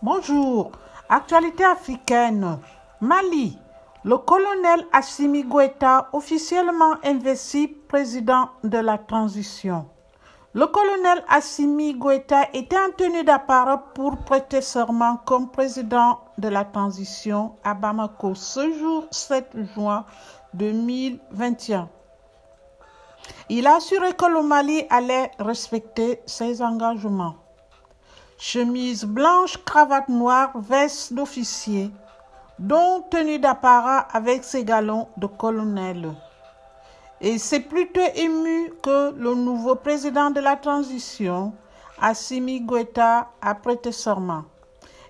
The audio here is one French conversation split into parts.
Bonjour. Actualité africaine. Mali. Le colonel Assimi Goïta officiellement investi président de la transition. Le colonel Assimi Goïta était en tenue d'apparat pour prêter serment comme président de la transition à Bamako ce jour 7 juin 2021. Il a assuré que le Mali allait respecter ses engagements. Chemise blanche, cravate noire, veste d'officier, dont tenue d'apparat avec ses galons de colonel. Et c'est plutôt ému que le nouveau président de la transition, Assimi Goïta, a prêté serment.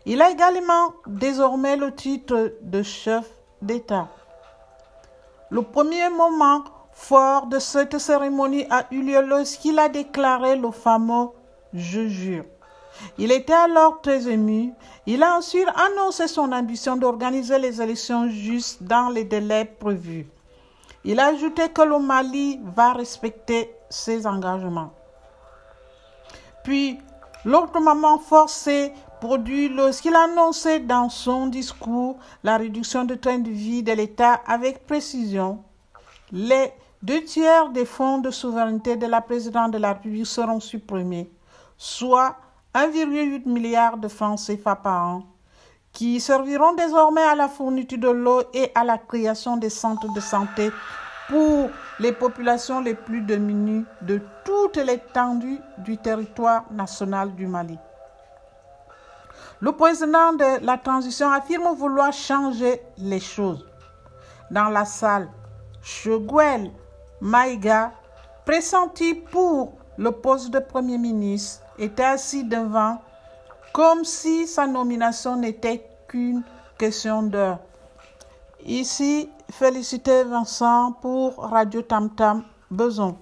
Il a également désormais le titre de chef d'État. Le premier moment fort de cette cérémonie a eu lieu lorsqu'il a déclaré le fameux Je jure. Il était alors très ému. Il a ensuite annoncé son ambition d'organiser les élections justes dans les délais prévus. Il a ajouté que le Mali va respecter ses engagements. Puis, l'autre moment s'est produit lorsqu'il a annoncé dans son discours la réduction du train de vie de l'État avec précision. Les deux tiers des fonds de souveraineté de la présidente de la République seront supprimés, soit 1,8 milliard de francs CFA par an, qui serviront désormais à la fourniture de l'eau et à la création des centres de santé pour les populations les plus démunies de toute l'étendue du territoire national du Mali. Le président de la transition affirme vouloir changer les choses. Dans la salle, Cheguel Maïga, pressenti pour le poste de Premier ministre, était assis devant comme si sa nomination n'était qu'une question d'heure. Ici, féliciter Vincent pour Radio Tam Tam Beson.